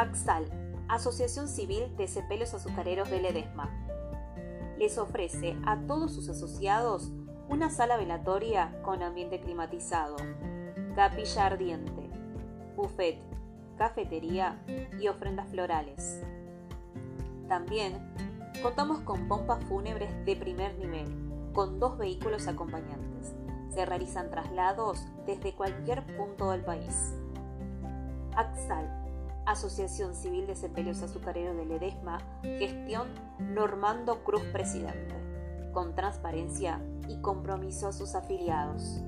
Axal, Asociación Civil de Cepelos Azucareros de Ledesma. Les ofrece a todos sus asociados una sala velatoria con ambiente climatizado, capilla ardiente, buffet, cafetería y ofrendas florales. También contamos con pompas fúnebres de primer nivel, con dos vehículos acompañantes. Se realizan traslados desde cualquier punto del país. Axal Asociación Civil de Sepelios Azucareros de Ledesma, gestión Normando Cruz Presidente, con transparencia y compromiso a sus afiliados.